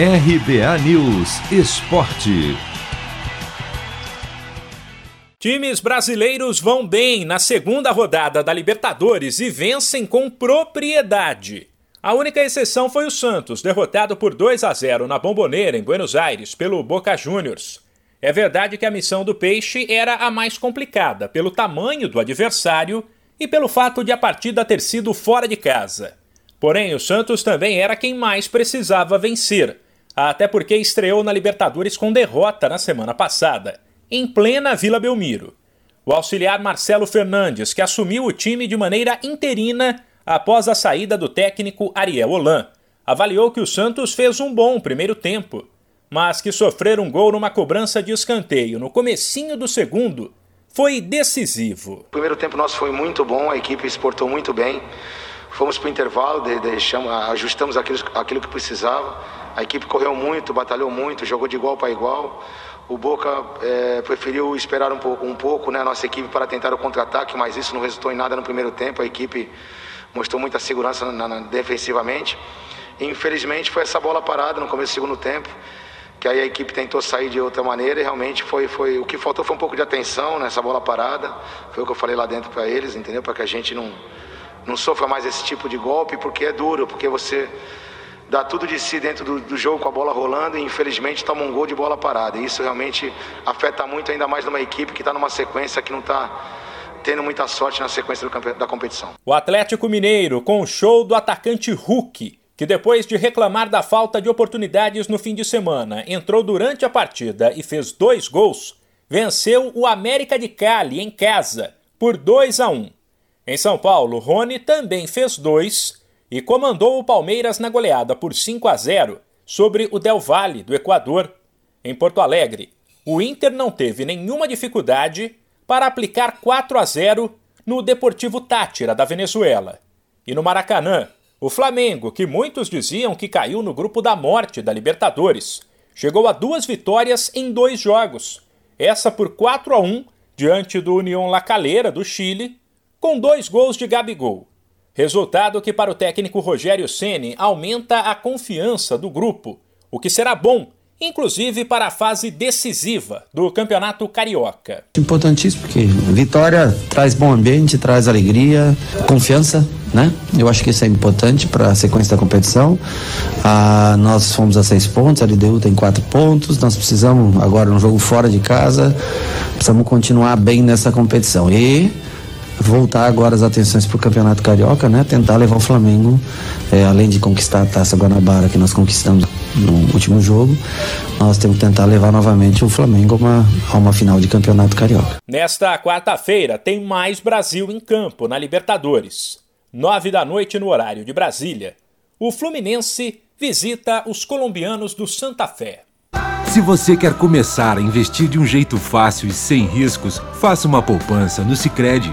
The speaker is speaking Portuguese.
RBA News Esporte. Times brasileiros vão bem na segunda rodada da Libertadores e vencem com propriedade. A única exceção foi o Santos, derrotado por 2 a 0 na Bomboneira, em Buenos Aires, pelo Boca Juniors. É verdade que a missão do Peixe era a mais complicada, pelo tamanho do adversário e pelo fato de a partida ter sido fora de casa. Porém, o Santos também era quem mais precisava vencer, até porque estreou na Libertadores com derrota na semana passada em plena Vila Belmiro. O auxiliar Marcelo Fernandes, que assumiu o time de maneira interina após a saída do técnico Ariel Holan, avaliou que o Santos fez um bom primeiro tempo, mas que sofrer um gol numa cobrança de escanteio no comecinho do segundo foi decisivo. O primeiro tempo nosso foi muito bom, a equipe exportou muito bem. Fomos para o intervalo, deixamos, ajustamos aquilo, aquilo que precisava. A equipe correu muito, batalhou muito, jogou de igual para igual. O Boca é, preferiu esperar um pouco, um pouco né, a nossa equipe para tentar o contra-ataque, mas isso não resultou em nada no primeiro tempo. A equipe mostrou muita segurança na, na, defensivamente. E, infelizmente foi essa bola parada no começo do segundo tempo, que aí a equipe tentou sair de outra maneira e realmente foi, foi o que faltou foi um pouco de atenção nessa bola parada. Foi o que eu falei lá dentro para eles, entendeu? Para que a gente não, não sofra mais esse tipo de golpe, porque é duro, porque você dá tudo de si dentro do, do, jogo com a bola rolando e infelizmente toma um gol de bola parada. E isso realmente afeta muito, ainda mais numa equipe que está numa sequência que não está tendo muita sorte na sequência do, da competição. O Atlético Mineiro, com o show do atacante Hulk, que depois de reclamar da falta de oportunidades no fim de semana, entrou durante a partida e fez dois gols, venceu o América de Cali em casa por 2 a 1. Em São Paulo, Rony também fez dois e comandou o Palmeiras na goleada por 5 a 0 sobre o Del Valle, do Equador. Em Porto Alegre, o Inter não teve nenhuma dificuldade para aplicar 4 a 0 no Deportivo Tátira, da Venezuela. E no Maracanã, o Flamengo, que muitos diziam que caiu no grupo da morte da Libertadores, chegou a duas vitórias em dois jogos. Essa por 4 a 1 diante do União La Calera, do Chile, com dois gols de Gabigol. Resultado que para o técnico Rogério Ceni aumenta a confiança do grupo, o que será bom, inclusive para a fase decisiva do Campeonato Carioca. Importantíssimo porque vitória traz bom ambiente, traz alegria, confiança, né? Eu acho que isso é importante para a sequência da competição. Ah, nós fomos a seis pontos, a LDU tem quatro pontos. Nós precisamos agora no jogo fora de casa, precisamos continuar bem nessa competição e voltar agora as atenções para o Campeonato Carioca, né? Tentar levar o Flamengo, é, além de conquistar a Taça Guanabara que nós conquistamos no último jogo, nós temos que tentar levar novamente o Flamengo a uma, a uma final de Campeonato Carioca. Nesta quarta-feira tem mais Brasil em campo na Libertadores. Nove da noite no horário de Brasília. O Fluminense visita os colombianos do Santa Fé. Se você quer começar a investir de um jeito fácil e sem riscos, faça uma poupança no Sicredi.